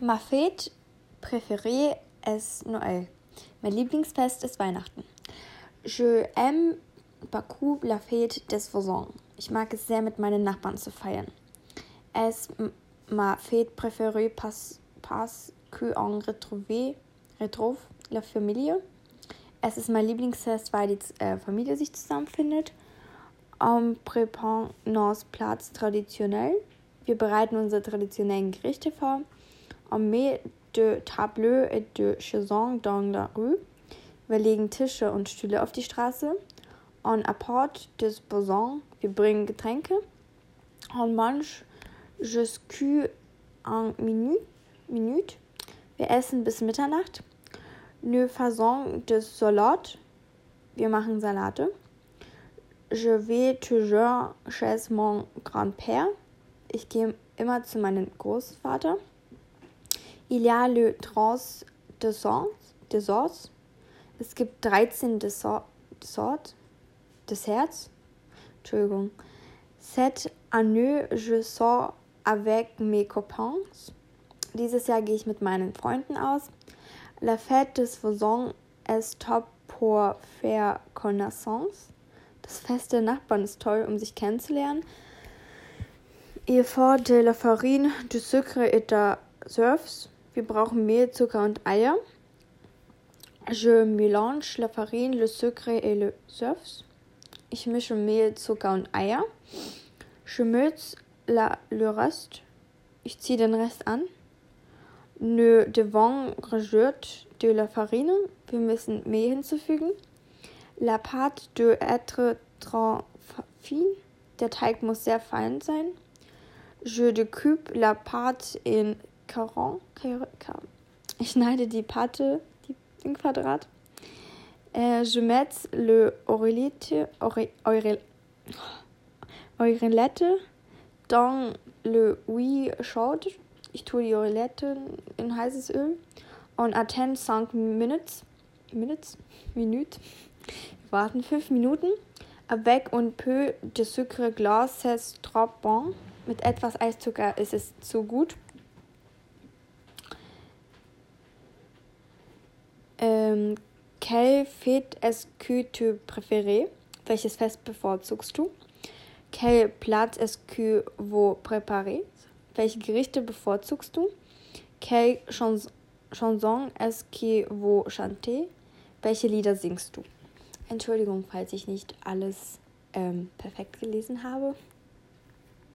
Ma fête préférée est Noël. Mein Lieblingsfest ist Weihnachten. Je aime beaucoup la fête des voisins. Ich mag es sehr, mit meinen Nachbarn zu feiern. Es ma fête préférée parce, parce qu'on retrouve, retrouve la famille. Es ist mein Lieblingsfest, weil die äh, Familie sich zusammenfindet. On prépare nos plats traditionnels. Wir bereiten unsere traditionellen Gerichte vor. Met de tableaux et de chaises dans la rue. Wir legen Tische und Stühle auf die Straße. On apporte des boissons. Wir bringen Getränke. On mange jusqu'à un minute. minute. Wir essen bis Mitternacht. Nous faisons des salades. Wir machen Salate. Je vais toujours chez mon grand-père. Ich gehe immer zu meinem Großvater. Il y a le 13 Desserts. Es gibt 13 Desserts. Desserts. Entschuldigung. Cette année, je sors avec mes copains. Dieses Jahr gehe ich mit meinen Freunden aus. La fête des voisins est top pour faire connaissance. Das Fest der Nachbarn ist toll, um sich kennenzulernen. Il faut de la farine, du sucre et de surfs. Wir brauchen Mehl, Zucker und Eier. Je mélange la farine, le sucre et le surfs. Ich mische Mehl, Zucker und Eier. Je mets la, le reste. Ich ziehe den Rest an. Ne devons rajouter de la farine. Wir müssen Mehl hinzufügen. La pâte doit être trop fine. Der Teig muss sehr fein sein. Je découpe la pâte in carrons. Ich schneide die Pâte in Quadrat. Äh, je mets le oreillette, oreillette dans le huile chaude. Ich tue die Oreillette in heißes Öl. Und attend 5 minutes. Minutes? Minute. Wir warten 5 Minuten. Avec un peu de sucre glace, c'est trop bon. Mit etwas Eiszucker ist es zu gut. Ähm, quel fête est-ce que tu préfères? Welches Fest bevorzugst du? Quel plat est-ce que vous préparez? Welche Gerichte bevorzugst du? Quelle chans chanson est-ce que vous chantez? Welche Lieder singst du? Entschuldigung, falls ich nicht alles ähm, perfekt gelesen habe.